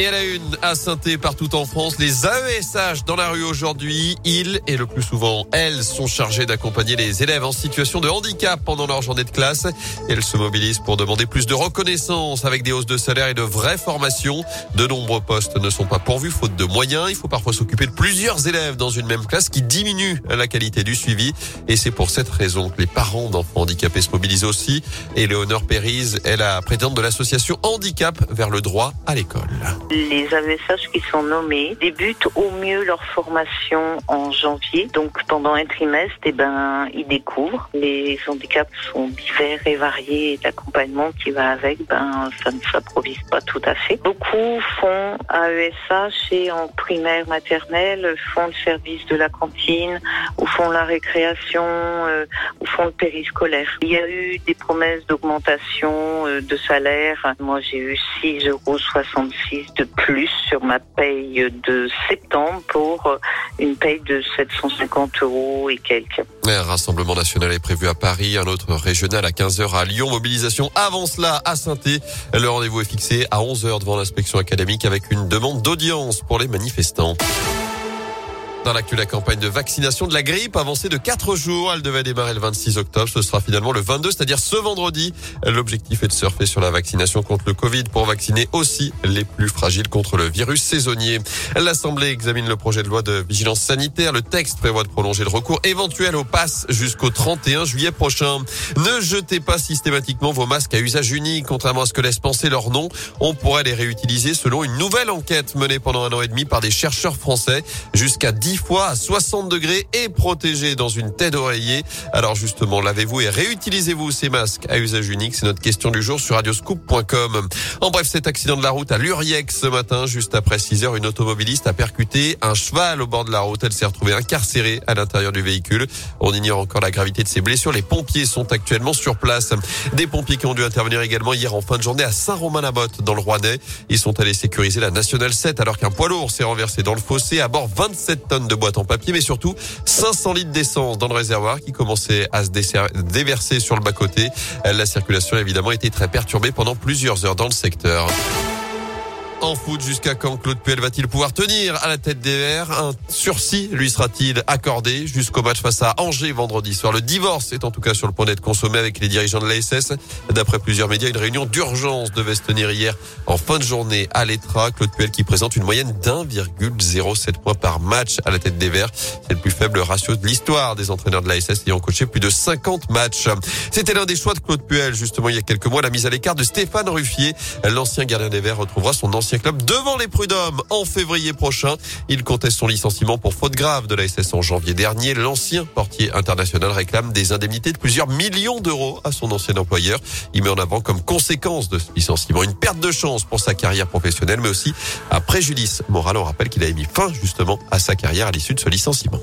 Et à la une, à saint partout en France, les AESH dans la rue aujourd'hui. Ils, et le plus souvent elles, sont chargés d'accompagner les élèves en situation de handicap pendant leur journée de classe. Elles se mobilisent pour demander plus de reconnaissance avec des hausses de salaire et de vraies formations. De nombreux postes ne sont pas pourvus faute de moyens. Il faut parfois s'occuper de plusieurs élèves dans une même classe qui diminue la qualité du suivi. Et c'est pour cette raison que les parents d'enfants handicapés se mobilisent aussi. Et Léonore Périse est la présidente de l'association Handicap vers le droit à l'école. Les AESH qui sont nommés débutent au mieux leur formation en janvier. Donc pendant un trimestre, eh ben, ils découvrent. Les handicaps sont divers et variés et l'accompagnement qui va avec, ben, ça ne s'improvise pas tout à fait. Beaucoup font AESH et en primaire maternelle font le service de la cantine ou font la récréation euh, ou font le périscolaire. Il y a eu des promesses d'augmentation euh, de salaire. Moi, j'ai eu 6,66 euros de plus sur ma paye de septembre pour euh, une paye de 750 euros et quelques. Un rassemblement national est prévu à Paris, un autre régional à 15h à Lyon. Mobilisation avant cela à saint Le rendez-vous est fixé à 11h devant l'inspection académique avec une demande d'audience pour les manifestants. Dans l'actu, la campagne de vaccination de la grippe avancée de 4 jours. Elle devait démarrer le 26 octobre. Ce sera finalement le 22, c'est-à-dire ce vendredi. L'objectif est de surfer sur la vaccination contre le Covid pour vacciner aussi les plus fragiles contre le virus saisonnier. L'Assemblée examine le projet de loi de vigilance sanitaire. Le texte prévoit de prolonger le recours éventuel au pass jusqu'au 31 juillet prochain. Ne jetez pas systématiquement vos masques à usage unique. Contrairement à ce que laisse penser leur nom, on pourrait les réutiliser selon une nouvelle enquête menée pendant un an et demi par des chercheurs français. Jusqu'à 10 fois à 60 degrés et protégé dans une tête d'oreiller. Alors justement, lavez-vous et réutilisez-vous ces masques à usage unique. C'est notre question du jour sur radioscoop.com. En bref, cet accident de la route à Luriec ce matin, juste après 6 heures, une automobiliste a percuté un cheval au bord de la route. Elle s'est retrouvée incarcérée à l'intérieur du véhicule. On ignore encore la gravité de ses blessures. Les pompiers sont actuellement sur place. Des pompiers qui ont dû intervenir également hier en fin de journée à Saint-Romain-la-Botte dans le Rouennais. Ils sont allés sécuriser la Nationale 7 alors qu'un poids lourd s'est renversé dans le fossé à bord 27 tonnes de boîtes en papier, mais surtout 500 litres d'essence dans le réservoir qui commençait à se déverser sur le bas-côté. La circulation évidemment été très perturbée pendant plusieurs heures dans le secteur. En foot, jusqu'à quand Claude Puel va-t-il pouvoir tenir à la tête des Verts Un sursis lui sera-t-il accordé jusqu'au match face à Angers vendredi soir Le divorce est en tout cas sur le point d'être consommé avec les dirigeants de l'ASS. D'après plusieurs médias, une réunion d'urgence devait se tenir hier en fin de journée à l'Etra. Claude Puel qui présente une moyenne d'1,07 points par match à la tête des Verts. C'est le plus faible ratio de l'histoire des entraîneurs de l'ASS ayant coaché plus de 50 matchs. C'était l'un des choix de Claude Puel justement il y a quelques mois. La mise à l'écart de Stéphane Ruffier. L'ancien gardien des Verts retrouvera son ancien devant les prud'hommes en février prochain. Il conteste son licenciement pour faute grave de la SS en janvier dernier. L'ancien portier international réclame des indemnités de plusieurs millions d'euros à son ancien employeur. Il met en avant comme conséquence de ce licenciement une perte de chance pour sa carrière professionnelle, mais aussi un préjudice moral. On rappelle qu'il a mis fin justement à sa carrière à l'issue de ce licenciement.